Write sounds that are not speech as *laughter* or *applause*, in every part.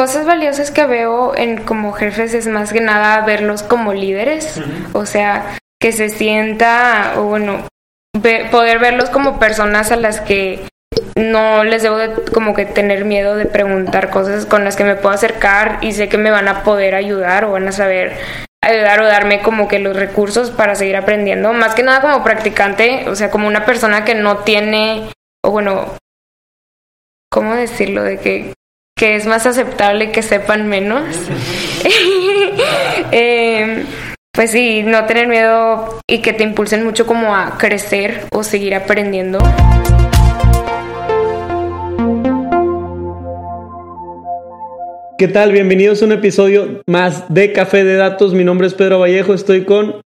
cosas valiosas que veo en como jefes es más que nada verlos como líderes, o sea, que se sienta, o bueno, poder verlos como personas a las que no les debo de, como que tener miedo de preguntar cosas con las que me puedo acercar y sé que me van a poder ayudar o van a saber ayudar o darme como que los recursos para seguir aprendiendo, más que nada como practicante, o sea, como una persona que no tiene, o bueno, ¿cómo decirlo? De que, que es más aceptable que sepan menos. *laughs* eh, pues sí, no tener miedo y que te impulsen mucho como a crecer o seguir aprendiendo. ¿Qué tal? Bienvenidos a un episodio más de Café de Datos. Mi nombre es Pedro Vallejo, estoy con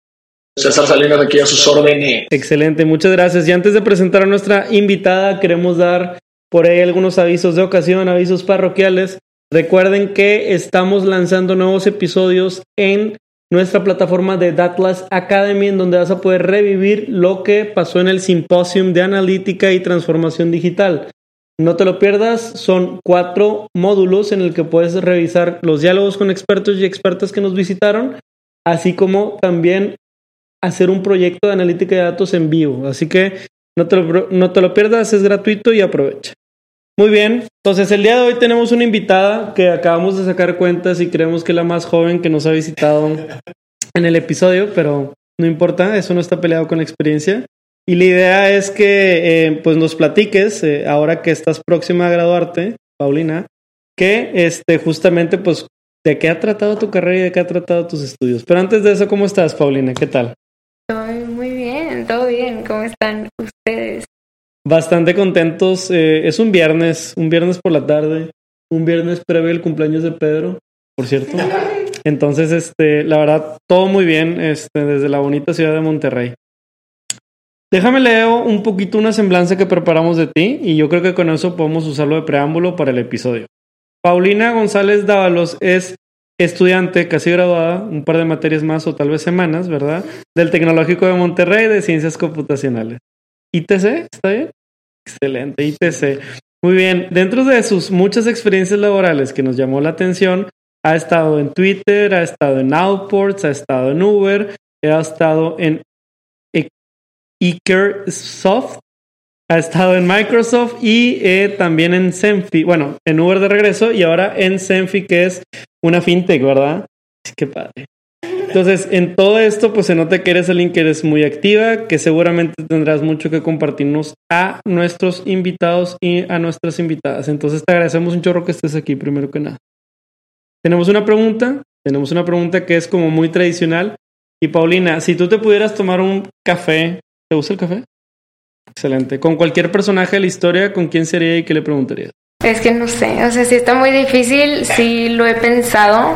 César Salinas aquí a sus órdenes. Excelente, muchas gracias. Y antes de presentar a nuestra invitada, queremos dar por ahí algunos avisos de ocasión, avisos parroquiales. Recuerden que estamos lanzando nuevos episodios en nuestra plataforma de Datlas Academy, en donde vas a poder revivir lo que pasó en el Simposium de Analítica y Transformación Digital. No te lo pierdas, son cuatro módulos en el que puedes revisar los diálogos con expertos y expertas que nos visitaron, así como también hacer un proyecto de analítica de datos en vivo. Así que no te lo, no te lo pierdas, es gratuito y aprovecha. Muy bien, entonces el día de hoy tenemos una invitada que acabamos de sacar cuentas y creemos que es la más joven que nos ha visitado en el episodio, pero no importa, eso no está peleado con la experiencia. Y la idea es que eh, pues nos platiques, eh, ahora que estás próxima a graduarte, Paulina, que este, justamente pues de qué ha tratado tu carrera y de qué ha tratado tus estudios. Pero antes de eso, ¿cómo estás, Paulina? ¿Qué tal? Todo bien. ¿Cómo están ustedes? Bastante contentos. Eh, es un viernes, un viernes por la tarde, un viernes previo al cumpleaños de Pedro, por cierto. *laughs* Entonces, este, la verdad, todo muy bien, este, desde la bonita ciudad de Monterrey. Déjame leer un poquito una semblanza que preparamos de ti y yo creo que con eso podemos usarlo de preámbulo para el episodio. Paulina González Dávalos es estudiante casi graduada, un par de materias más o tal vez semanas, ¿verdad? Del Tecnológico de Monterrey de Ciencias Computacionales. ¿ITC? ¿Está bien? Excelente, ITC. Muy bien, dentro de sus muchas experiencias laborales que nos llamó la atención, ha estado en Twitter, ha estado en Outports, ha estado en Uber, ha estado en Soft, ha estado en Microsoft y eh, también en Senfi, bueno, en Uber de regreso y ahora en Senfi, que es una fintech, ¿verdad? Qué padre. Entonces, en todo esto, pues se nota que eres alguien que eres muy activa, que seguramente tendrás mucho que compartirnos a nuestros invitados y a nuestras invitadas. Entonces, te agradecemos un chorro que estés aquí, primero que nada. Tenemos una pregunta, tenemos una pregunta que es como muy tradicional. Y Paulina, si tú te pudieras tomar un café ¿Te gusta el café? Excelente. Con cualquier personaje de la historia, ¿con quién sería y qué le preguntarías? Es que no sé, o sea, sí está muy difícil, sí lo he pensado,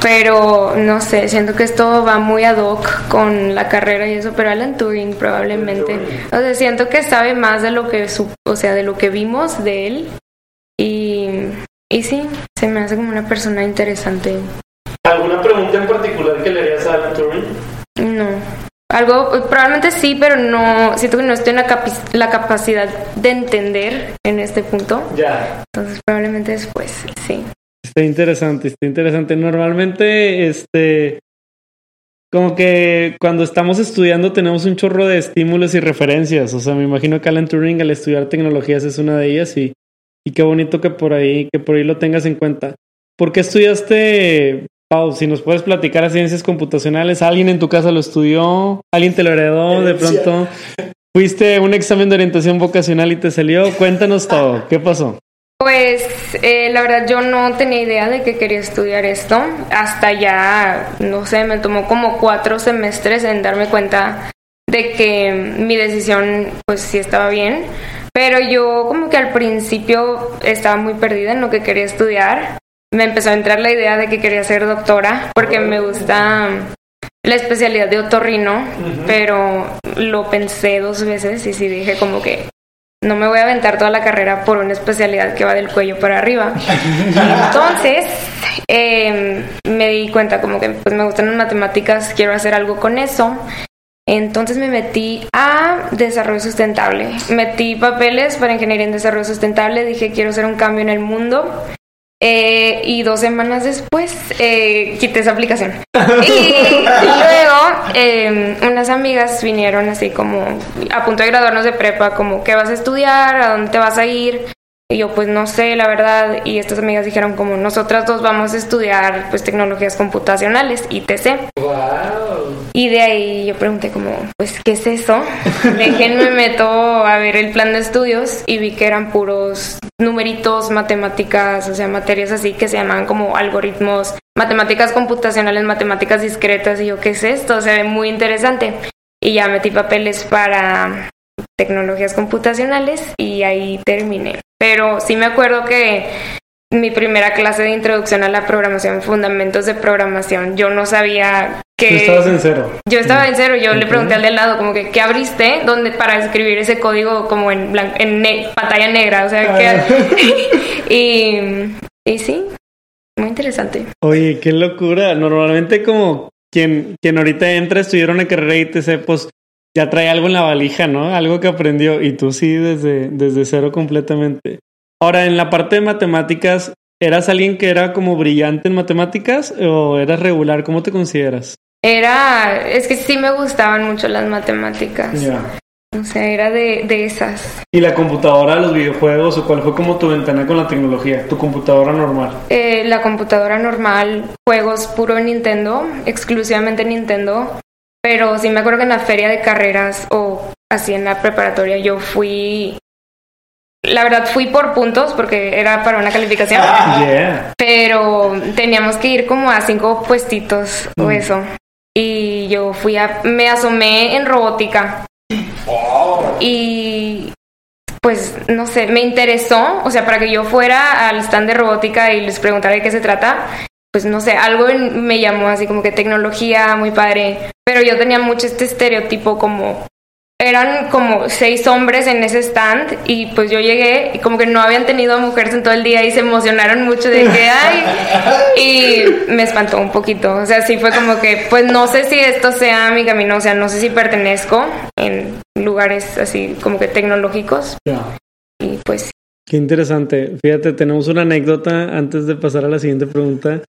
pero no sé, siento que esto va muy ad hoc con la carrera y eso, pero Alan Turing probablemente. O sea, siento que sabe más de lo que, o sea, de lo que vimos de él y, y sí, se me hace como una persona interesante. ¿Alguna pregunta en particular que le harías a Alan Turing? No. Algo, probablemente sí, pero no, siento que no estoy en la, capacidad de entender en este punto. Ya. Entonces probablemente después, sí. Está interesante, está interesante. Normalmente, este, como que cuando estamos estudiando tenemos un chorro de estímulos y referencias. O sea, me imagino que Alan Turing al estudiar tecnologías es una de ellas y, y qué bonito que por ahí, que por ahí lo tengas en cuenta. ¿Por qué estudiaste Pau, si nos puedes platicar a ciencias computacionales, ¿alguien en tu casa lo estudió? ¿Alguien te lo heredó de pronto? ¿Fuiste a un examen de orientación vocacional y te salió? Cuéntanos todo, ¿qué pasó? Pues eh, la verdad yo no tenía idea de que quería estudiar esto. Hasta ya, no sé, me tomó como cuatro semestres en darme cuenta de que mi decisión pues sí estaba bien. Pero yo como que al principio estaba muy perdida en lo que quería estudiar me empezó a entrar la idea de que quería ser doctora porque me gusta la especialidad de otorrino, pero lo pensé dos veces y sí dije como que no me voy a aventar toda la carrera por una especialidad que va del cuello para arriba. *laughs* Entonces em, me di cuenta como que pues me gustan las matemáticas, quiero hacer algo con eso. Entonces me metí a desarrollo sustentable. Metí papeles para ingeniería en desarrollo sustentable, dije quiero hacer un cambio en el mundo Eh, y dos semanas después eh, quité esa aplicación. *laughs* Y luego eh, unas amigas vinieron así como a punto de graduarnos de prepa, como qué vas a estudiar, a dónde te vas a ir. Y yo pues no sé, la verdad. Y estas amigas dijeron como nosotras dos vamos a estudiar pues tecnologías computacionales, ITC. Y de ahí yo pregunté como, pues, ¿qué es eso? *laughs* Déjenme meto a ver el plan de estudios y vi que eran puros numeritos, matemáticas, o sea, materias así que se llaman como algoritmos, matemáticas computacionales, matemáticas discretas. Y yo, ¿qué es esto? Se ve muy interesante. Y ya metí papeles para tecnologías computacionales y ahí terminé. Pero sí me acuerdo que mi primera clase de introducción a la programación, fundamentos de programación, yo no sabía que... Tú estabas en cero. Yo estaba en cero, yo le pregunté al del lado como que, ¿qué abriste? donde para escribir ese código como en, en pantalla negra? O sea, que... Ah. *laughs* y, y sí, muy interesante. Oye, qué locura. Normalmente como quien, quien ahorita entra a estudiar una carrera ITC, pues ya trae algo en la valija, ¿no? Algo que aprendió y tú sí desde, desde cero completamente. Ahora, en la parte de matemáticas, ¿eras alguien que era como brillante en matemáticas o eras regular? ¿Cómo te consideras? Era, es que sí me gustaban mucho las matemáticas. Ya. O sea, era de, de, esas. ¿Y la computadora, los videojuegos o cuál fue como tu ventana con la tecnología? ¿Tu computadora normal? Eh, la computadora normal, juegos puro Nintendo, exclusivamente Nintendo. Pero sí me acuerdo que en la feria de carreras o así en la preparatoria yo fui la verdad fui por puntos porque era para una calificación. Ah, *laughs* Pero teníamos que ir como a cinco puestitos o mm. eso. Y yo fui a, me asomé en robótica. Y pues no sé, me interesó, o sea, para que yo fuera al stand de robótica y les preguntara de qué se trata, pues no sé, algo me llamó así como que tecnología, muy padre, pero yo tenía mucho este estereotipo como eran como seis hombres en ese stand y pues yo llegué y como que no habían tenido mujeres en todo el día y se emocionaron mucho de que hay y me espantó un poquito, o sea, sí fue como que pues no sé si esto sea mi camino, o sea, no sé si pertenezco en lugares así como que tecnológicos y pues Qué interesante. Fíjate, tenemos una anécdota antes de pasar a la siguiente pregunta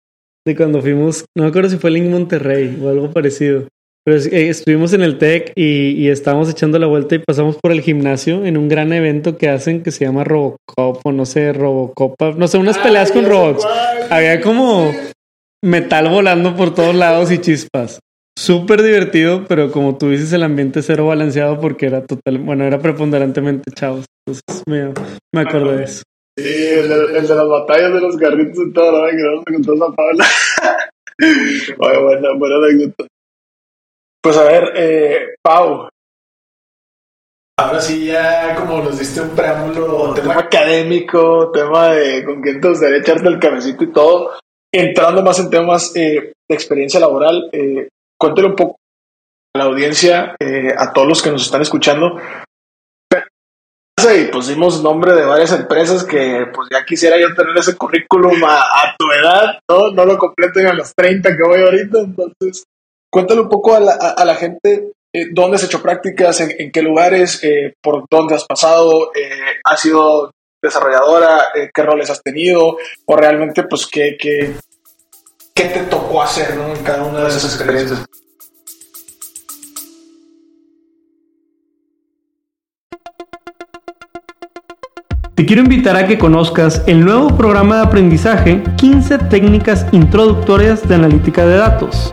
de cuando fuimos, no me acuerdo si fue Link Monterrey o algo parecido. Pero eh, estuvimos en el TEC y, estábamos echando la vuelta y pasamos por el gimnasio en un gran evento que hacen que se llama Robocop o no sé, Robocopa, no sé, unas peleas con robots. Había como metal volando por todos lados y chispas. Súper divertido, pero como tú dices, el ambiente cero balanceado porque era total, bueno, era preponderantemente chavos. Entonces me, me acuerdo de eso. Sí, el de, las batallas de los garritos y todo, ¿no? que no me contó esa Paula. *laughs* Oye, buena, buena anécdota. Pues a ver, eh, Pau. Ahora sí, ya como nos diste un preámbulo, tema académico, tema de con quién te gustaría echarte el cabecito y todo, entrando más en temas eh, de experiencia laboral, eh, cuéntale un poco a la audiencia, eh, a todos los que nos están escuchando. Y pusimos nombre de varias empresas que pues ya quisiera yo tener ese currículum a, tu edad, ¿no? No lo completen a los 30 que voy ahorita, entonces Cuéntale un poco a la, gente eh, dónde has hecho prácticas, en, qué lugares, eh, por dónde has pasado, eh, has sido desarrolladora, qué roles has tenido, o realmente, pues, qué, qué, qué te tocó hacer en cada una de esas experiencias. Te quiero invitar a que conozcas el nuevo programa de aprendizaje 15 técnicas introductorias de analítica de datos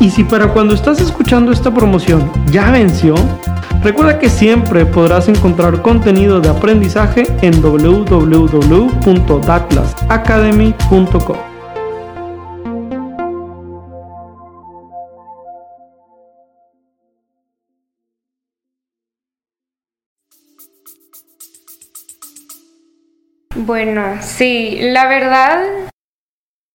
Y si para cuando estás escuchando esta promoción ya venció, recuerda que siempre podrás encontrar contenido de aprendizaje en www.datlasacademy.com. Bueno, sí, la verdad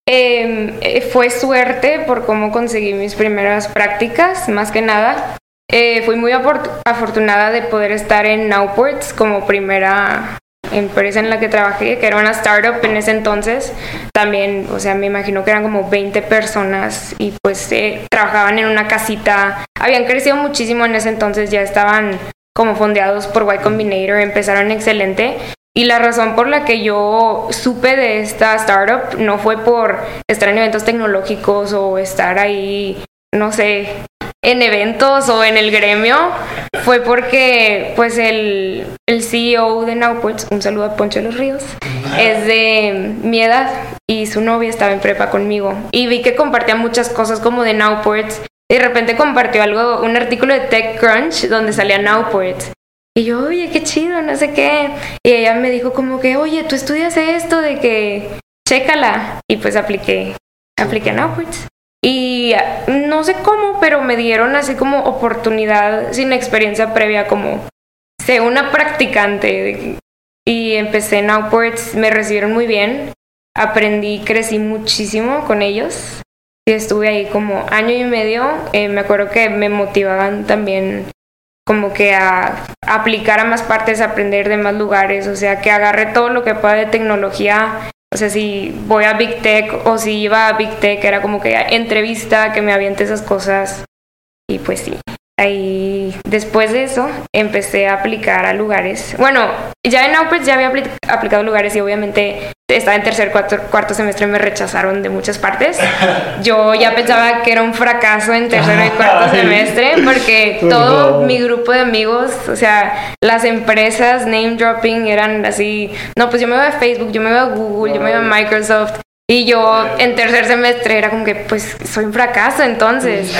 eh, fue suerte por cómo conseguí mis primeras prácticas, más que nada. Eh, fui muy afortunada de poder estar en Nowports como primera empresa en la que trabajé, que era una startup en ese entonces. También, o sea, me imagino que eran como 20 personas y pues eh, trabajaban en una casita. Habían crecido muchísimo en ese entonces, ya estaban como fondeados por Y Combinator, empezaron excelente. Y la razón por la que yo supe de esta startup no fue por estar en eventos tecnológicos o estar ahí, no sé, en eventos o en el gremio, fue porque pues el, el CEO de Nowports, un saludo a Poncho de los Ríos, es de mi edad y su novia estaba en prepa conmigo. Y vi que compartía muchas cosas como de Nowports. Y de repente compartió algo, un artículo de TechCrunch donde salía Nowports. Y yo, oye, qué chido, no sé qué. Y ella me dijo como que, oye, tú estudias esto de que, chécala. Y pues apliqué, apliqué en Upwards. Y no sé cómo, pero me dieron así como oportunidad sin experiencia previa, como sé una practicante. Y empecé en Upwards, me recibieron muy bien. Aprendí, crecí muchísimo con ellos. Y estuve ahí como año y medio. Eh, me acuerdo que me motivaban también como que a, aplicar a más partes, a aprender de más lugares, o sea, que agarre todo lo que pueda de tecnología, o sea, si voy a Big Tech o si iba a Big Tech, era como que entrevista, que me aviente esas cosas, y pues sí, Ahí, después de eso, empecé a aplicar a lugares. Bueno, ya en Output ya había aplicado lugares y obviamente estaba en tercer, cuarto, cuarto semestre y me rechazaron de muchas partes. *laughs* Yo ya pensaba que era un fracaso en tercero y cuarto semestre porque *laughs* todo mi grupo de amigos, o sea, las empresas name dropping eran así, no, pues yo me voy a Facebook, yo me voy a Google, yo me voy a Microsoft. Y yo en tercer semestre era como que, pues, soy un fracaso entonces.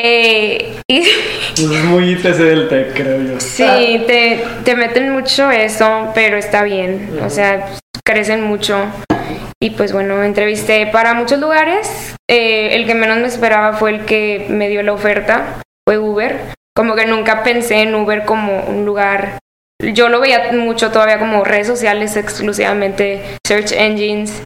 Eh, y es muy ITC del TEC, creo yo. Sí, te, te meten mucho eso, pero está bien. O sea, crecen mucho. Y pues bueno, entrevisté para muchos lugares. Eh, el que menos me esperaba fue el que me dio la oferta, fue Uber. Como que nunca pensé en Uber como un lugar. Yo lo veía mucho todavía como redes sociales exclusivamente, search engines.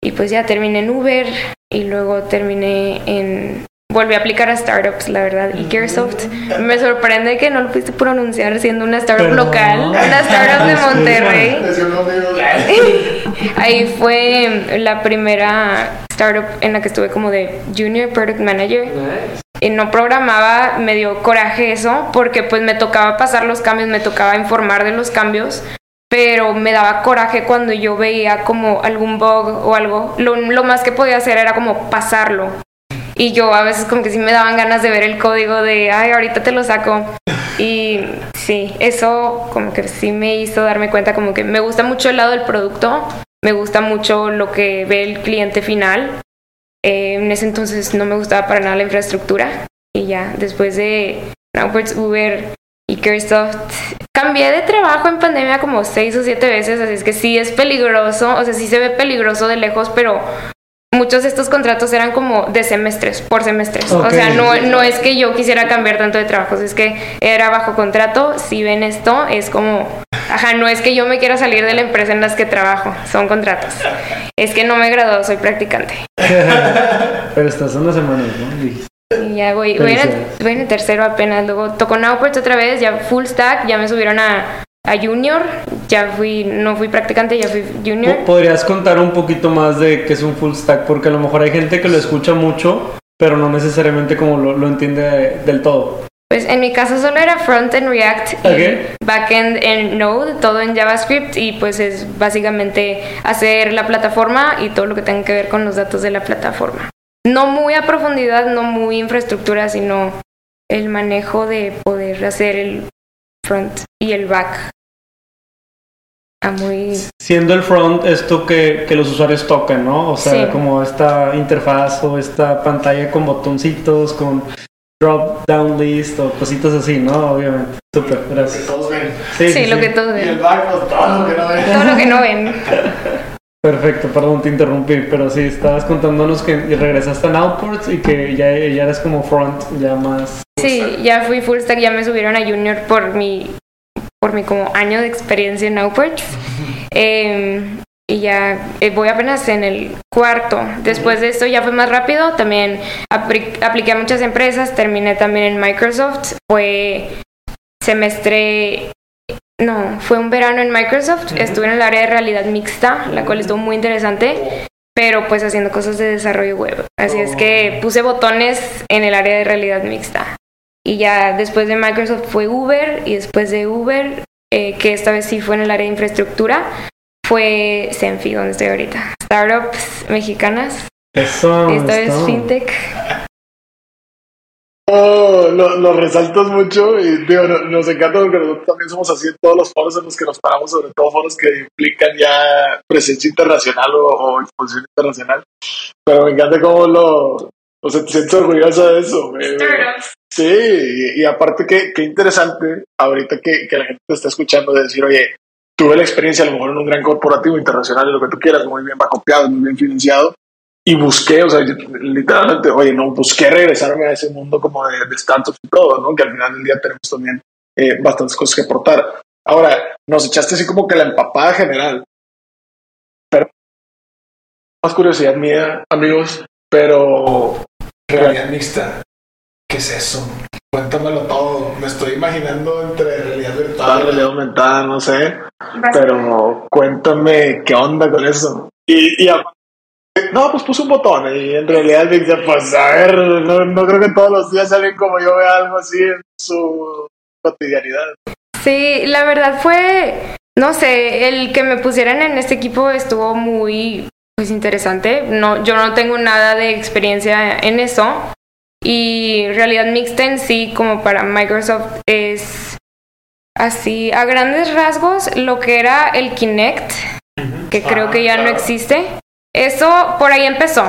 Y pues ya terminé en Uber y luego terminé en volví a aplicar a startups, la verdad. Y Caresoft me sorprende que no lo pudiste pronunciar siendo una startup local, una startup de Monterrey. *laughs* Ahí fue la primera startup en la que estuve como de Junior Product Manager. Y no programaba, me dio coraje eso, porque pues me tocaba pasar los cambios, me tocaba informar de los cambios, pero me daba coraje cuando yo veía como algún bug o algo. Lo, lo más que podía hacer era como pasarlo y yo a veces como que sí me daban ganas de ver el código de, ay, ahorita te lo saco. Y sí, eso como que sí me hizo darme cuenta como que me gusta mucho el lado del producto, me gusta mucho lo que ve el cliente final. Eh, en ese entonces no me gustaba para nada la infraestructura. Y ya, después de Nowports, Uber y Caresoft, cambié de trabajo en pandemia como seis o siete veces, así es que sí es peligroso, o sea, sí se ve peligroso de lejos, pero muchos de estos contratos eran como de semestres, por semestres. O sea, no, no es que yo quisiera cambiar tanto de trabajos, es que era bajo contrato. Si ven esto, es como, ajá, no es que yo me quiera salir de la empresa en las que trabajo, son contratos. Es que no me he graduado, soy practicante. *laughs* Pero estas son las semanas, ¿no? Y ya voy, voy en, el, tercero apenas. Luego tocó Nowports otra vez, ya full stack, ya me subieron a, a junior, ya fui, no fui practicante, ya fui junior. ¿Podrías contar un poquito más de qué es un full stack? Porque a lo mejor hay gente que lo escucha mucho, pero no necesariamente como lo, lo entiende del todo. Pues en mi caso solo era front en React y backend en Node, todo en JavaScript y pues es básicamente hacer la plataforma y todo lo que tenga que ver con los datos de la plataforma. No muy a profundidad, no muy infraestructura, sino el manejo de poder hacer el front y el back muy... Siendo el front esto que, que los usuarios tocan, ¿no? O sea, como esta interfaz o esta pantalla con botoncitos, con drop down list o cositas así, ¿no? Obviamente. Súper, gracias. Lo que todos ven. Sí, lo que todos ven. Y el back, pues, todo lo que no ven. Todo lo que no ven. *laughs* Perfecto, perdón, te interrumpí, pero sí, estabas contándonos que regresaste a Outports y que ya, ya eres como front, ya más... Sí, ya fui full stack, ya me subieron a junior por mi por mi como año de experiencia en Outports. Em, y ya eh, voy apenas en el cuarto. Después de esto ya fue más rápido, también apliqué a muchas empresas, terminé también en Microsoft, fue semestre, no, fue un verano en Microsoft, estuve en el área de realidad mixta, la cual estuvo muy interesante, pero pues haciendo cosas de desarrollo web. Así es que oh. puse botones en el área de realidad mixta. Y ya después de Microsoft fue Uber y después de Uber, eh, que esta vez sí fue en el área de infraestructura, fue Senfi, donde estoy ahorita. Startups mexicanas. Eso. Esta es FinTech. Oh, lo, resaltas mucho y digo, nos, encanta porque nosotros también somos así en todos los foros en los que nos paramos, sobre todo foros que implican ya presencia internacional o, exposición internacional. Pero me encanta cómo lo, o sea, te sientes orgullosa de eso. Sí, y, aparte que, que interesante ahorita que, que la gente te está escuchando de decir, oye, tuve la experiencia a lo mejor en un gran corporativo internacional, lo que tú quieras, muy bien copiado, muy bien financiado, y busqué, o sea, literalmente, oye, no, busqué regresarme a ese mundo como de, de startups y todo, ¿no? Que al final del día tenemos también eh, bastantes cosas que aportar. Ahora, nos echaste así como que la empapada general, pero más curiosidad mía, amigos, pero realidad mixta, ¿qué es eso? Cuéntamelo todo. Me estoy imaginando entre realidad virtual. realidad aumentada, no sé. Pero cuéntame qué onda con eso. Y, y no, pues puse un botón y en realidad dice, pues a ver, no, creo que todos los días alguien como yo vea algo así en su cotidianidad. Sí, la verdad fue, no sé, el que me pusieran en este equipo estuvo muy pues interesante. No, yo no tengo nada de experiencia en eso, y realidad mixta en sí, como para Microsoft, es así, a grandes rasgos, lo que era el Kinect, que creo que ya no existe. Eso por ahí empezó.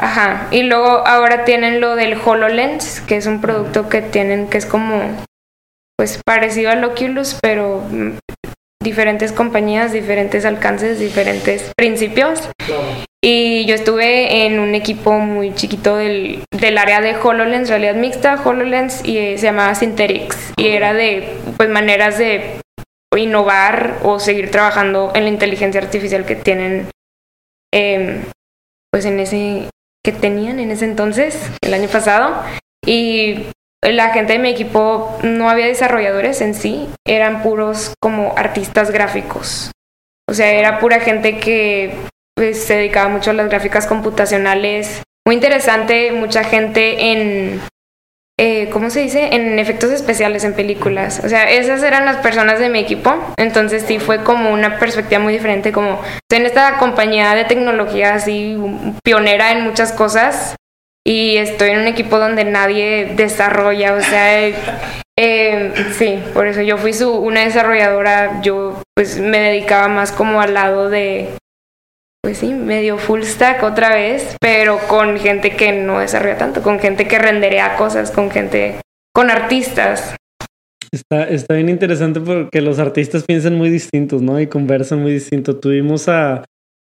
Ajá. Y luego ahora tienen lo del HoloLens, que es un producto que tienen que es como pues parecido al Oculus, pero mm, diferentes compañías, diferentes alcances, diferentes principios. Y yo estuve en un equipo muy chiquito del, del área de HoloLens, realidad mixta, HoloLens, y eh, se llamaba Synthetics. Y era de pues maneras de innovar o seguir trabajando en la inteligencia artificial que tienen em, pues en ese que tenían en ese entonces, el año pasado. Y la gente de mi equipo no había desarrolladores en sí, eran puros como artistas gráficos. O sea, era pura gente que pues, se dedicaba mucho a las gráficas computacionales. Muy interesante, mucha gente en, eh, ¿cómo se dice? En efectos especiales en películas. O sea, esas eran las personas de mi equipo. Entonces sí fue como una perspectiva muy diferente, como en esta compañía de tecnología así pionera en muchas cosas y estoy en un equipo donde nadie desarrolla, o sea, eh, sí, por eso yo fui su, una desarrolladora, yo pues me dedicaba más como al lado de, pues sí, medio full stack otra vez, pero con gente que no desarrolla tanto, con gente que renderea cosas, con gente, con artistas. Está, está bien interesante porque los artistas piensan muy distintos, ¿no? Y conversan muy distinto. Tuvimos a,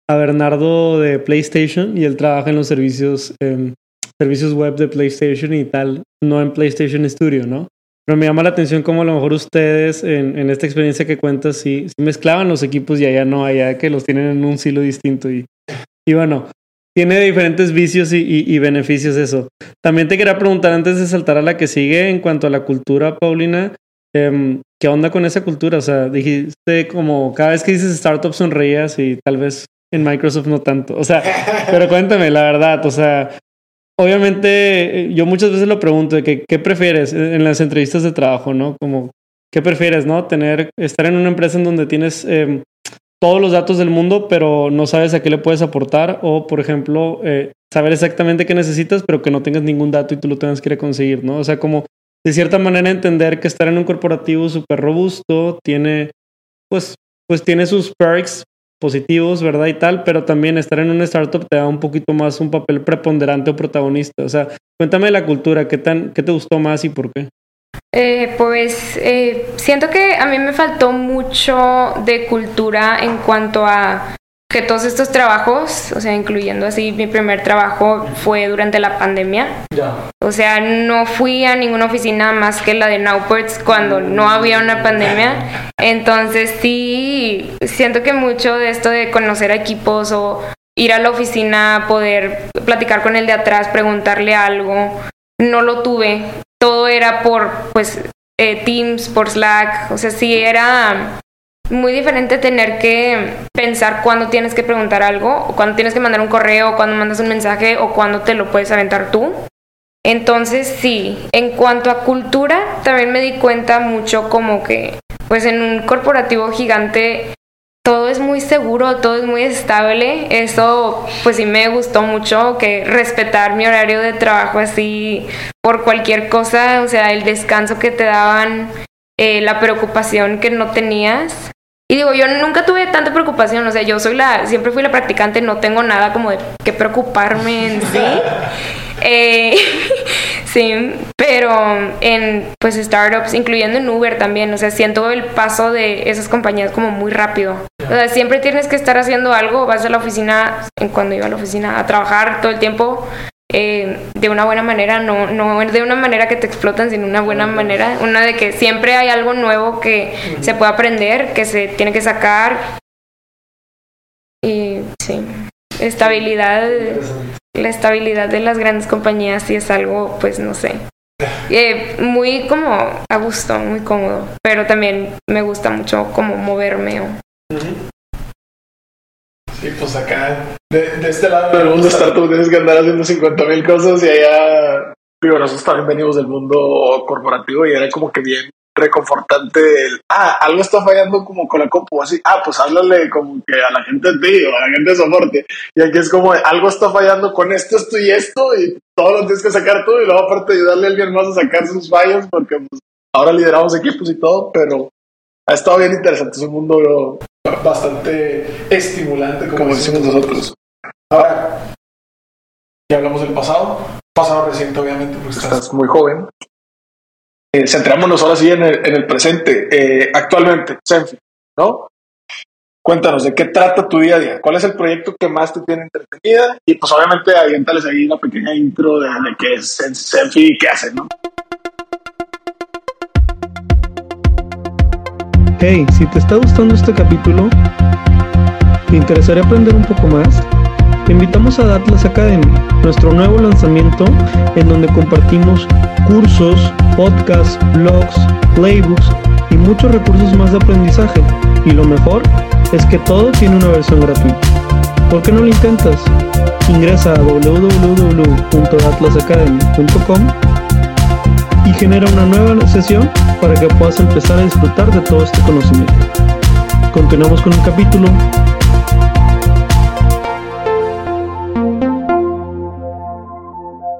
a Bernardo de PlayStation y él trabaja en los servicios, eh, servicios web de PlayStation y tal, no en PlayStation Studio, ¿no? Pero me llama la atención cómo a lo mejor ustedes en, esta experiencia que cuentas sí, mezclaban los equipos y allá no, allá que los tienen en un silo distinto. Y, bueno, tiene diferentes vicios y, beneficios eso. También te quería preguntar antes de saltar a la que sigue en cuanto a la cultura, Paulina, em, ¿qué onda con esa cultura? O sea, dijiste como cada vez que dices startup sonreías y tal vez en Microsoft no tanto. O sea, pero cuéntame la verdad, o sea, obviamente eh, yo muchas veces lo pregunto de que qué prefieres en las entrevistas de trabajo, ¿no? Como qué prefieres, ¿no? Tener estar en una empresa en donde tienes em, todos los datos del mundo, pero no sabes a qué le puedes aportar o, por ejemplo, eh, saber exactamente qué necesitas, pero que no tengas ningún dato y tú lo tengas que conseguir, ¿no? O sea, como de cierta manera entender que estar en un corporativo súper robusto tiene, pues, pues tiene sus perks, positivos, ¿verdad? Y tal, pero también estar en una startup te da un poquito más un papel preponderante o protagonista. O sea, cuéntame la cultura, ¿qué, tan, qué te gustó más y por qué? Eh, pues eh, siento que a mí me faltó mucho de cultura en cuanto a que todos estos trabajos, o sea, incluyendo así mi primer trabajo fue durante la pandemia. Ya. O sea, no fui a ninguna oficina más que la de Nowports cuando no había una pandemia. Entonces sí, siento que mucho de esto de conocer equipos o ir a la oficina, poder platicar con el de atrás, preguntarle algo, no lo tuve. Todo era por, pues, eh, Teams, por Slack. O sea, sí era muy diferente tener que pensar cuándo tienes que preguntar algo, o cuándo tienes que mandar un correo, o cuándo mandas un mensaje, o cuándo te lo puedes aventar tú. Entonces, sí, en cuanto a cultura, también me di cuenta mucho como que, pues en un corporativo gigante, todo es muy seguro, todo es muy estable. Eso, pues sí me gustó mucho, que respetar mi horario de trabajo así por cualquier cosa, o sea, el descanso que te daban, eh, la preocupación que no tenías. Y digo, yo nunca tuve tanta preocupación, o sea, yo soy la, siempre fui la practicante, no tengo nada como de que preocuparme en *laughs* sí. Eh, *laughs* sí, pero en pues startups, incluyendo en Uber también, o sea, siento el paso de esas compañías como muy rápido. O sea, siempre tienes que estar haciendo algo, vas a la oficina, cuando iba a la oficina, a trabajar todo el tiempo, eh, de una buena manera, no, no de una manera que te explotan, sino una buena manera, una de que siempre hay algo nuevo que se puede aprender, que se tiene que sacar. Y sí, estabilidad, la estabilidad de las grandes compañías sí es algo, pues no sé, eh, muy como a gusto, muy cómodo, pero también me gusta mucho como moverme. O... pues acá, de, de este lado del mundo startup tienes que andar haciendo 50 mil cosas y allá, digo, nosotros también venimos del mundo corporativo y era como que bien reconfortante el, ah, algo está fallando como con la compu, así, ah, pues háblale como que a la gente de ti o a la gente de soporte. Y aquí es como, algo está fallando con esto, esto y esto, y todo lo tienes que sacar tú, y luego aparte ayudarle a alguien más a sacar sus fallas, porque pues, ahora lideramos equipos y todo, pero ha estado bien interesante, es un mundo bastante estimulante, como, como decimos nosotros. Ahora, ya hablamos del pasado, pasado reciente obviamente, porque estás, Estás muy joven. Eh, centrémonos ahora sí en el, en el presente. Eh, actualmente, Senfi, ¿no? Cuéntanos, ¿de qué trata tu día a día? ¿Cuál es el proyecto que más te tiene entretenida? Y pues obviamente aviéntales ahí una pequeña intro de, de qué es Sen- Senfi y qué hace, ¿no? Hey, si te está gustando este capítulo, ¿te interesaría aprender un poco más? Te invitamos a Datlas Academy, nuestro nuevo lanzamiento en donde compartimos cursos, podcasts, blogs, playbooks y muchos recursos más de aprendizaje. Y lo mejor es que todo tiene una versión gratuita. ¿Por qué no lo intentas? Ingresa a www.atlasacademy.com y genera una nueva sesión para que puedas empezar a disfrutar de todo este conocimiento. Continuamos con el capítulo.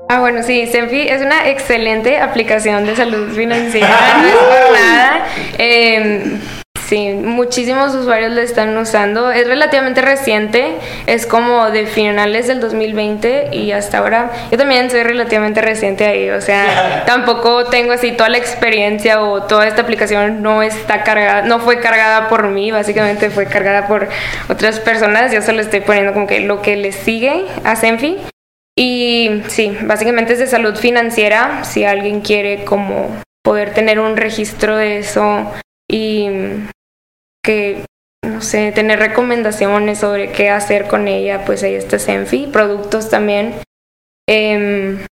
Ah, bueno, sí, Senfi es una excelente aplicación de salud financiera, *laughs* no es por nada. Eh, sí, muchísimos usuarios lo están usando. Es relativamente reciente, es como de finales del 2020 y hasta ahora. Yo también soy relativamente reciente ahí, o sea, *laughs* tampoco tengo así toda la experiencia o toda esta aplicación no está cargada, no fue cargada por mí, básicamente fue cargada por otras personas. Yo solo estoy poniendo como que lo que le sigue a Senfi. Y sí, básicamente es de salud financiera. Si alguien quiere como poder tener un registro de eso y que, no sé, tener recomendaciones sobre qué hacer con ella, pues ahí está Senfi. Productos también. Em,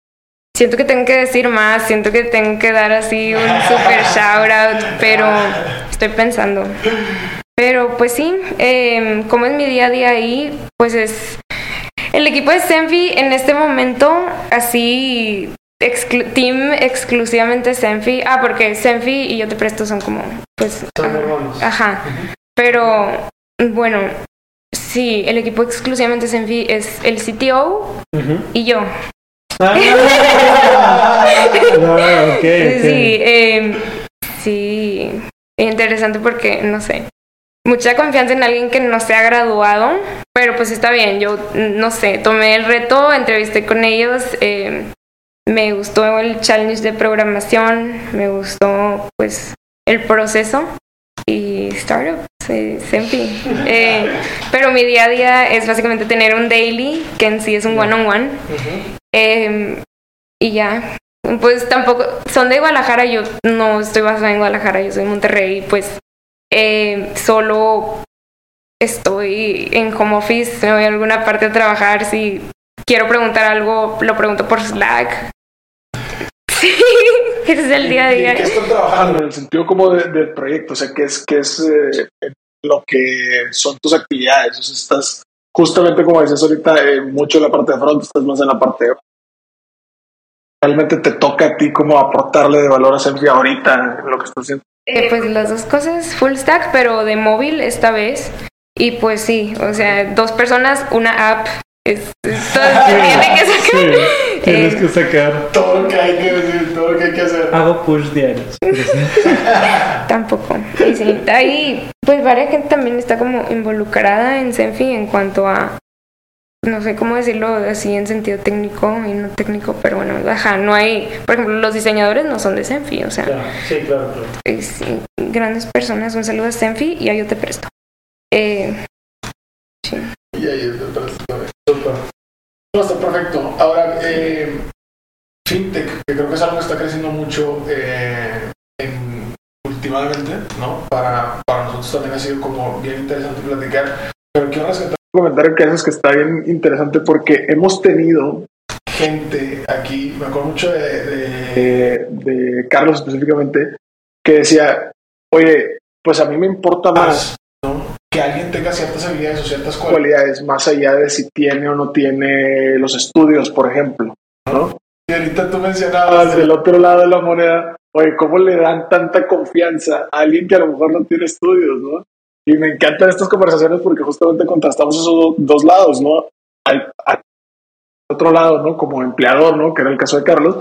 siento que tengo que decir más, siento que tengo que dar así un super *laughs* shout out, pero estoy pensando. Pero pues sí, em, como es mi día a día ahí, pues es el equipo de Senfi en este momento, así, exclu- team exclusivamente Senfi. Ah, porque Senfi y Yo Te Presto son como, pues... Son ah, hermanos. Ajá. Pero, bueno, sí, el equipo exclusivamente Senfi es el CTO y yo. Ah, *laughs* ok. Sí, eh, sí, interesante porque, no sé, mucha confianza en alguien que no se ha graduado, pero pues está bien, yo no sé, tomé el reto, entrevisté con ellos, eh, me gustó el challenge de programación, me gustó pues el proceso y startup, Sí. Eh, pero mi día a día es básicamente tener un daily, que en sí es un one-on-one. Eh, y ya. Pues tampoco. Son de Guadalajara, yo no estoy basada en Guadalajara, yo soy de Monterrey. Pues eh, solo estoy en home office, me voy a alguna parte a trabajar. Si quiero preguntar algo, lo pregunto por Slack. *laughs* Sí, ese es el día a ¿Y día. qué están trabajando? En el sentido como de- del proyecto, o sea, ¿qué es, qué es eh, lo que son tus actividades? O sea, estás justamente como decías ahorita, eh, mucho en la parte de front, estás más en la parte de... Realmente te toca a ti como aportarle de valor a Selfie ahorita en lo que estás haciendo. Eh, pues las dos cosas, full stack, pero de móvil esta vez. Y pues sí, o sea, dos personas, una app. Es, es- todo se tiene que sacar. Sí, tienes Eh, que sacar. Todo lo que hay que decir, todo lo que hay que hacer. Hago push diarios. *laughs* Tampoco. Y sí, ahí, pues varias gente también está como involucrada en Senfi en cuanto a, no sé cómo decirlo así en sentido técnico y no técnico, pero bueno, ajá, no hay, por ejemplo, los diseñadores no son de Senfi, o sea, Sí, claro, claro. es, grandes personas, un saludo a Senfi y ahí yo te presto. Eh, sí. Y ahí es el Súper. No, está perfecto. Ahora, eh, FinTech, que creo que es algo que está creciendo mucho eh, en- últimamente, ¿no? Para, para nosotros también ha sido como bien interesante platicar. Pero quiero rescatar Un comentario que haces que está bien interesante porque hemos tenido gente aquí, me acuerdo mucho de, de- Carlos específicamente, que decía, oye, pues a mí me importa más. Que alguien tenga ciertas habilidades o ciertas cualidades. más allá de si tiene o no tiene los estudios, por ejemplo. ¿no? Y ahorita tú Ah, mencionabas del otro lado de la moneda, oye, ¿cómo le dan tanta confianza a alguien que a lo mejor no tiene estudios, no? Y me encantan estas conversaciones porque justamente contrastamos esos do- dos lados, ¿no? Al, al otro lado, ¿no? Como empleador, ¿no? Que era el caso de Carlos,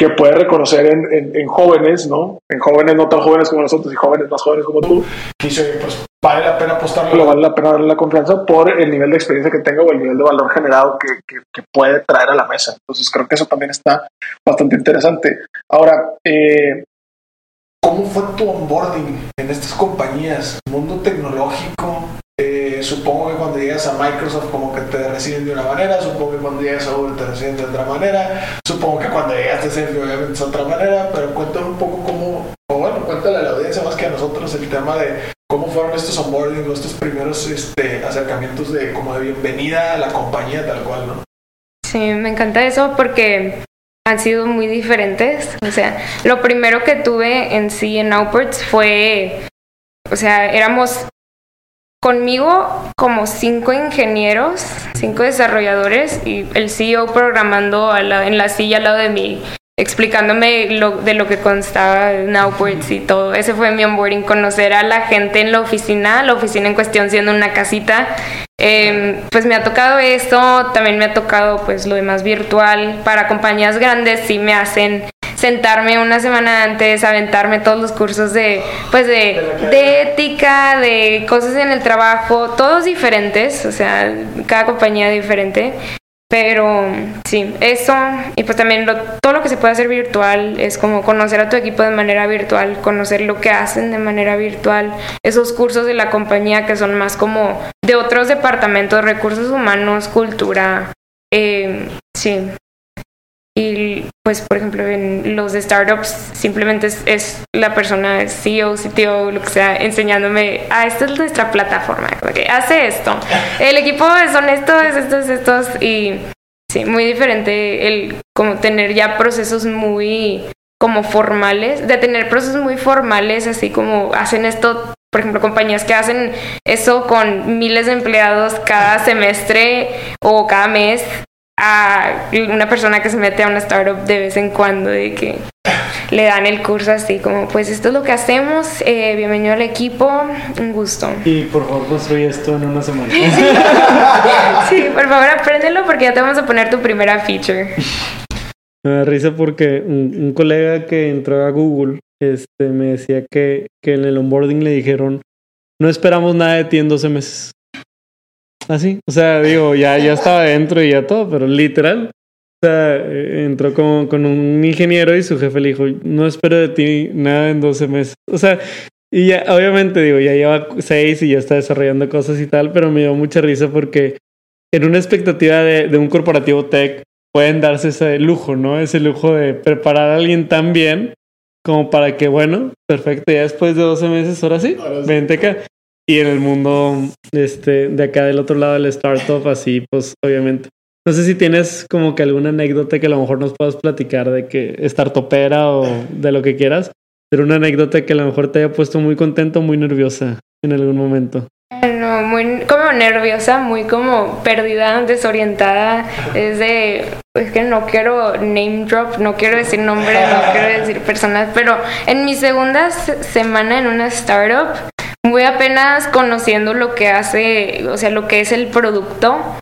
que puede reconocer en, en- en jóvenes, ¿no? En jóvenes no tan jóvenes como nosotros y jóvenes más jóvenes como tú, que dice, pues vale la pena apostarle. pero vale la pena darle la confianza por el nivel de experiencia que tenga o el nivel de valor generado que, que- que puede traer a la mesa. Entonces creo que eso también está bastante interesante. Ahora, eh, ¿Cómo fue tu onboarding en estas compañías? Mundo tecnológico. Eh, supongo que cuando llegas a Microsoft como que te reciben de una manera, supongo que cuando llegas a Google te reciben de otra manera, supongo que cuando llegas a Selfie obviamente es otra manera, pero cuéntame un poco cómo, o bueno, cuéntale a la audiencia más que a nosotros el tema de cómo fueron estos onboarding, o estos primeros este, acercamientos de como de bienvenida a la compañía tal cual, ¿no? Sí, me encanta eso porque han sido muy diferentes. O sea, lo primero que tuve en sí en Outports fue, o sea, éramos conmigo como cinco ingenieros, cinco desarrolladores y el CEO programando en la silla al lado de mí, explicándome lo, de lo que constaba en Outports y todo. Ese fue mi onboarding, conocer a la gente en la oficina, la oficina en cuestión siendo una casita. Eh, pues me ha tocado esto, también me ha tocado pues lo demás virtual. Para compañías grandes sí me hacen sentarme una semana antes, aventarme todos los cursos de pues de, de ética, de cosas en el trabajo, todos diferentes, o sea, cada compañía diferente. Pero sí, eso y pues también lo- todo lo que se puede hacer virtual es como conocer a tu equipo de manera virtual, conocer lo que hacen de manera virtual, esos cursos de la compañía que son más como de otros departamentos, recursos humanos, cultura, eh, sí. Y pues por ejemplo en los de startups simplemente es, es la persona, CEO, CTO, lo que sea, enseñándome, ah, esta es nuestra plataforma, que hace esto. *laughs* El equipo son estos, estos, estos y sí, muy diferente el como tener ya procesos muy como formales, de tener procesos muy formales, así como hacen esto, por ejemplo, compañías que hacen eso con miles de empleados cada semestre o cada mes, a una persona que se mete a una startup de vez en cuando, de que le dan el curso así como, pues esto es lo que hacemos, eh, bienvenido al equipo, un gusto. Y por favor construye esto en una semana. *laughs* Sí, por favor apréndelo porque ya te vamos a poner tu primera feature. Me da risa porque un, un colega que entró a Google este, me decía que, que en el onboarding le dijeron, no esperamos nada de ti en 12 meses. Así, o sea, digo, ya, ya estaba dentro y ya todo, pero literal. O sea, eh, entró con, con un ingeniero y su jefe le dijo, no espero de ti nada en 12 meses. O sea, Y ya, obviamente, digo, ya lleva seis y ya está desarrollando cosas y tal, pero me dio mucha risa porque en una expectativa de, de un corporativo tech pueden darse ese lujo, ¿no? Ese lujo de preparar a alguien tan bien como para que, bueno, perfecto, ya después de 12 meses, ahora sí, Ahora sí. vente acá. Y en el mundo este, de acá del otro lado del startup, así, pues obviamente. No sé si tienes como que alguna anécdota que a lo mejor nos puedas platicar de que startupera o de lo que quieras, pero una anécdota que a lo mejor te haya puesto muy contento, muy nerviosa en algún momento. No, muy como nerviosa, muy como perdida, desorientada. Es de, es que no quiero name drop, no quiero decir nombres, no quiero decir personas, pero en mi segunda se- semana en una startup, muy apenas conociendo lo que hace, o sea, lo que es el producto.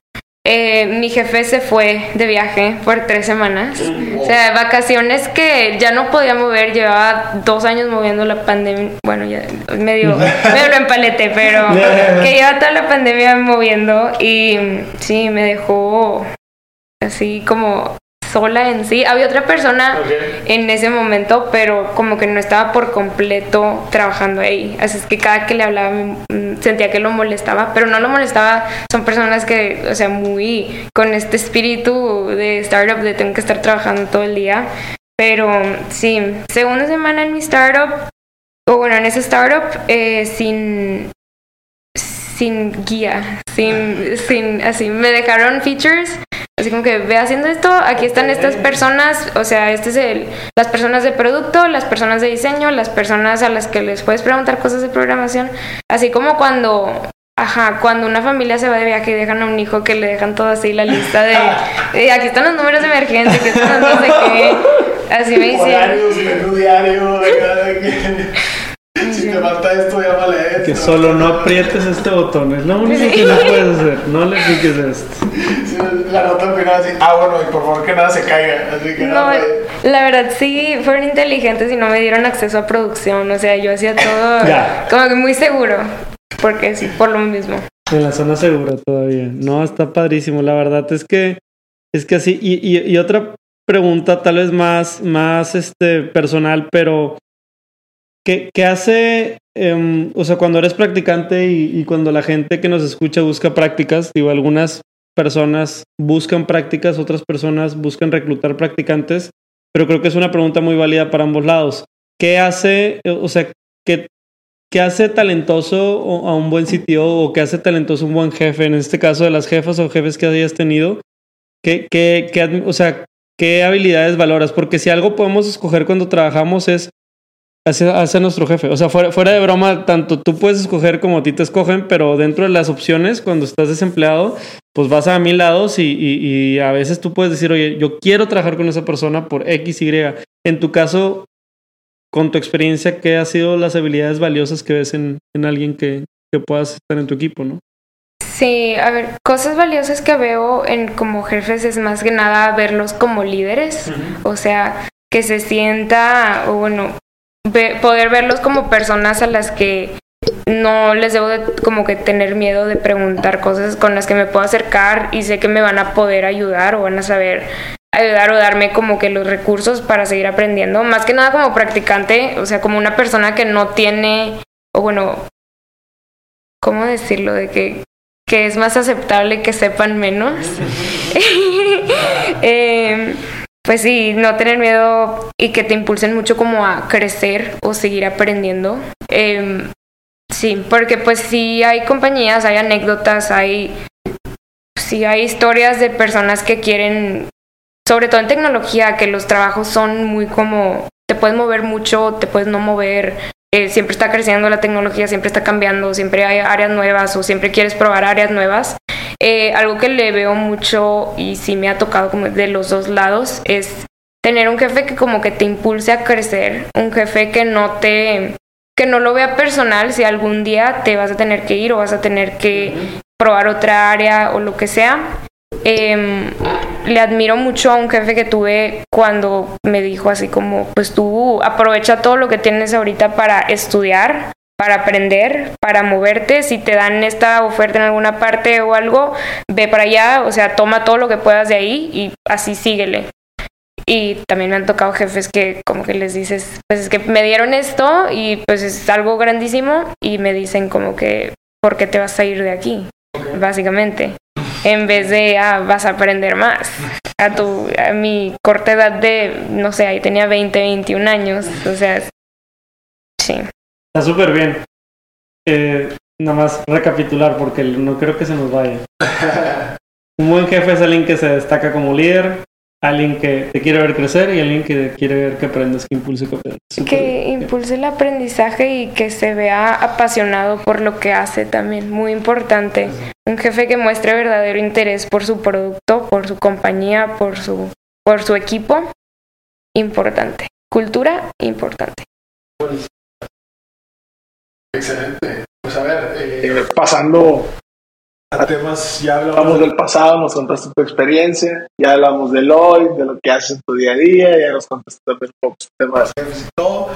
eh, mi jefe se fue de viaje por tres semanas. O sea, vacaciones que ya no podía mover, llevaba dos años moviendo la pandemia. Bueno, ya medio, *laughs* medio lo empaleté, pero *laughs* que lleva toda la pandemia moviendo y sí, me dejó así como sola en sí. Había otra persona en ese momento, pero como que no estaba por completo trabajando ahí. Así es que cada que le hablaba mm, sentía que lo molestaba, pero no lo molestaba. Son personas que, o sea, muy con este espíritu de startup de tengo que estar trabajando todo el día. Pero sí, segunda semana en mi startup, o bueno, en ese startup, eh, sin sin guía, sin, sin, así, me dejaron features, así como que ve haciendo esto, aquí están estas personas, o sea, este es el, las personas de producto, las personas de diseño, las personas a las que les puedes preguntar cosas de programación, así como cuando, ajá, cuando una familia se va de viaje y dejan a un hijo que le dejan todo así la lista de, eh, aquí están los números de emergencia, aquí están los sé qué, así me *laughs* hicieron. Te falta esto, llámale a esto. Que solo no aprietes este botón, es lo único que no puedes hacer, no le piques esto. Sí, La nota final así, ah, bueno, y por favor que nada se caiga. Así que No, nada, la verdad sí fueron inteligentes y no me dieron acceso a producción. O sea, yo hacía todo Ya. como que muy seguro. Porque sí, por lo mismo. En la zona segura todavía. No, está padrísimo. La verdad es que es que así. Y, y, y otra pregunta, tal vez más, más este, personal, pero ¿qué, qué hace? em, o sea, cuando eres practicante y, y cuando la gente que nos escucha busca prácticas, digo, algunas personas buscan prácticas, otras personas buscan reclutar practicantes, pero creo que es una pregunta muy válida para ambos lados. ¿Qué hace, eh, o sea, qué, qué hace talentoso a un buen sitio o qué hace talentoso un buen jefe? En este caso de las jefas o jefes que hayas tenido, ¿qué, qué, qué o sea, ¿qué habilidades valoras? Porque si algo podemos escoger cuando trabajamos es hacer, hacer nuestro jefe. O sea, fuera, fuera de broma, tanto tú puedes escoger como a ti te escogen, pero dentro de las opciones, cuando estás desempleado, pues vas a mil lados y, y- y a veces tú puedes decir, oye, yo quiero trabajar con esa persona por X, Y. En tu caso, con tu experiencia, ¿qué han sido las habilidades valiosas que ves en, en alguien que, que puedas estar en tu equipo, no? Sí, a ver, cosas valiosas que veo en como jefes es más que nada verlos como líderes. O sea, que se sienta, o bueno, ve- poder verlos como personas a las que no les debo de como que tener miedo de preguntar cosas con las que me puedo acercar y sé que me van a poder ayudar o van a saber ayudar o darme como que los recursos para seguir aprendiendo. Más que nada como practicante, o sea, como una persona que no tiene, o bueno, ¿cómo decirlo? De que, que es más aceptable que sepan menos. *laughs* Em, pues sí, no tener miedo y que te impulsen mucho como a crecer o seguir aprendiendo. Em, sí, porque pues sí hay compañías, hay anécdotas, hay sí hay historias de personas que quieren, sobre todo en tecnología, que los trabajos son muy como, te puedes mover mucho, te puedes no mover, eh, siempre está creciendo la tecnología, siempre está cambiando, siempre hay áreas nuevas o siempre quieres probar áreas nuevas. Eh, algo que le veo mucho y sí me ha tocado como de los dos lados es tener un jefe que como que te impulse a crecer, un jefe que no te que no lo vea personal si algún día te vas a tener que ir o vas a tener que probar otra área o lo que sea. Em, le admiro mucho a un jefe que tuve cuando me dijo así como, pues tú aprovecha todo lo que tienes ahorita para estudiar, para aprender, para moverte. Si te dan esta oferta en alguna parte o algo, ve para allá, o sea, toma todo lo que puedas de ahí y así síguele. y también me han tocado jefes que como que les dices, pues es que me dieron esto y pues es algo grandísimo y me dicen como que, ¿por qué te vas a ir de aquí? Básicamente. En vez de, ah, vas a aprender más. A, tu, a mi corta edad de, no sé, ahí tenía 20, 21 años. O sea, sí. Está súper bien. Eh, nada más recapitular porque no creo que se nos vaya. *laughs* Un buen jefe es alguien que se destaca como líder, alguien que te quiere ver crecer y alguien que quiere ver que aprendas, que impulse que aprendas. Que impulse el aprendizaje y que se vea apasionado por lo que hace también, muy importante. Un jefe que muestre verdadero interés por su producto, por su compañía, por su, por su equipo, importante. Cultura, importante. Excelente. Pues a ver, eh, Eh, pasando a temas, ya hablamos hablamos del pasado, nos contaste tu experiencia, ya hablamos del hoy, de lo que haces en tu día a día, ya nos contaste también un poco temas todo.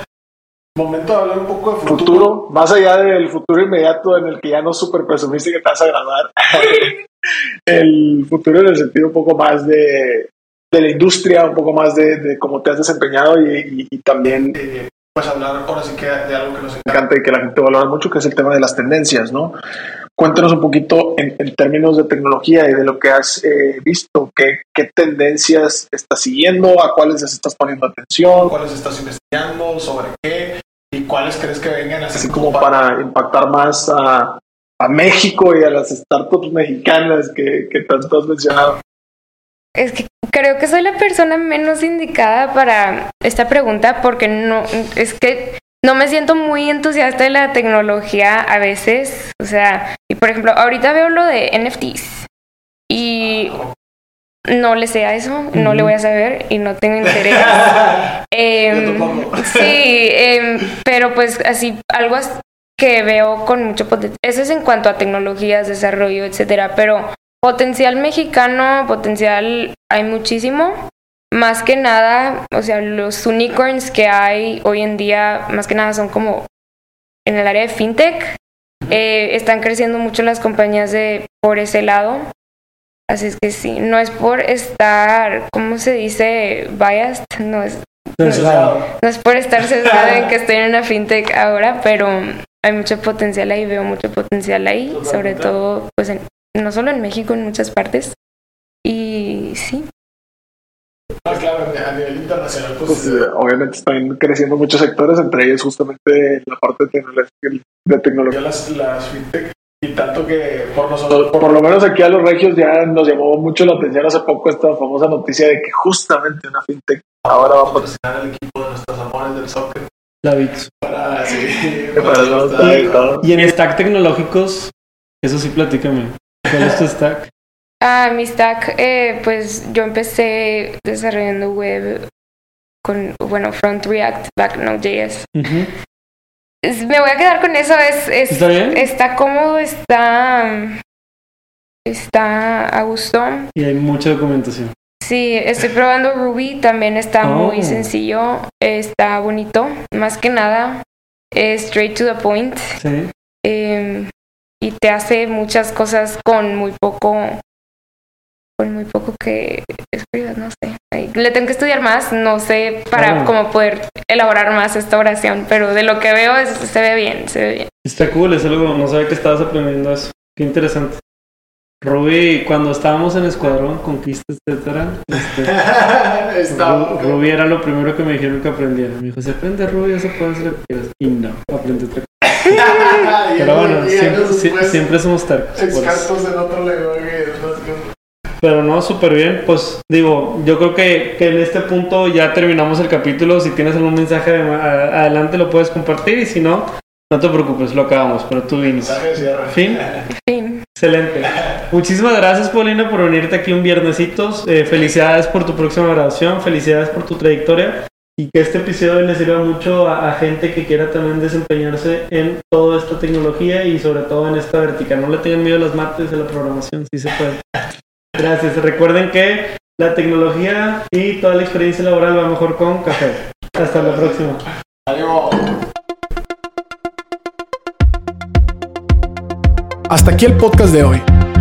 Momento de hablar un poco de futuro. futuro, más allá del futuro inmediato en el que ya no super presumiste que te vas a graduar, *laughs* el futuro en el sentido un poco más de, de la industria, un poco más de, de cómo te has desempeñado y, y- y también Eh, pues hablar ahora sí que de algo que nos encanta. y que la gente valora mucho, que es el tema de las tendencias, ¿no? Cuéntanos un poquito en, en términos de tecnología y de lo que has eh, visto, qué, qué tendencias estás siguiendo, a cuáles les estás poniendo atención, ¿Cuáles estás investigando? ¿Sobre qué? ¿Y cuáles crees que vengan así, así como para impactar más a, a México y a las startups mexicanas que, que tanto has mencionado. Es que creo que soy la persona menos indicada para esta pregunta porque no, es que no me siento muy entusiasta de la tecnología a veces. O sea, y por ejemplo, ahorita veo lo de NFTs y no le sé a eso, no le voy a saber y no tengo interés. *laughs* Em, sí, em, pero pues así, algo que veo con mucho potencial. Eso es en cuanto a tecnologías, desarrollo, etcétera. Pero potencial mexicano, potencial hay muchísimo. Más que nada, o sea, los unicorns que hay hoy en día, más que nada son como en el área de fintech. Eh, están creciendo mucho las compañías de por ese lado. Así es que sí, no es por estar, ¿cómo se dice? Biased, no es, Sesgado. no es por estar sesgada en que *laughs* estoy en una fintech ahora, pero hay mucho potencial ahí, veo mucho potencial ahí, sobre todo, pues en- no solo en México, en muchas partes. Y sí, Ah, claro, a nivel internacional, pues, Pues, eh, obviamente están creciendo muchos sectores, entre ellos justamente la parte de tecnología. De tecnología. las, las fintech y tanto que por nosotros, Por, por lo menos aquí a los regios ya nos llamó mucho la atención hace poco esta famosa noticia de que justamente una fintech ahora va a patrocinar el equipo de nuestros amores del soccer La Bits. para sí, *laughs* para ahí todo. Y en stack tecnológicos, eso sí, platícame. ¿Cuál es tu stack? Ah, mi stack, eh, pues yo empecé desarrollando web con, bueno, Front React, Back Node.js. Me voy a quedar con eso, es, es- ¿Está bien? está cómodo, está, está a gusto. Y hay mucha documentación. Sí, estoy probando Ruby, también está Oh. muy sencillo, está bonito, más que nada, straight to the point. Sí. eh, y te hace muchas cosas con muy poco con muy poco que escribas, no sé. Ay, Le tengo que estudiar más, no sé para Claro. cómo poder elaborar más esta oración, pero de lo que veo es- se ve bien, se ve bien. Está cool, es algo, no sabía que estabas aprendiendo eso. Qué interesante. Ruby, cuando estábamos en Escuadrón, Conquista, etcétera, este, *laughs* Ruby era lo primero que me dijeron que aprendiera. Me dijo, si aprendes Ruby, eso puede hacer lo que quieras. Y no, aprendí otra cosa. *laughs* Pero bueno, siempre, sie- siempre somos tercos. otro Pero no, súper bien. Pues digo, yo creo que, que en este punto ya terminamos el capítulo. Si tienes algún mensaje de- a- adelante, lo puedes compartir. Y si no, no te preocupes, lo acabamos. Pero tú vienes. Fin. *laughs* Fin. Excelente. Muchísimas gracias, Paulina, por venirte aquí un viernesitos. Eh, felicidades por tu próxima graduación, felicidades por tu trayectoria y que este episodio le sirva mucho a, a gente que quiera también desempeñarse en toda esta tecnología y sobre todo en esta vertical. No le tengan miedo a las mates de la programación, sí se puede. Gracias. Recuerden que la tecnología y toda la experiencia laboral va mejor con café. Hasta la próxima. Ánimo. Hasta aquí el podcast de hoy.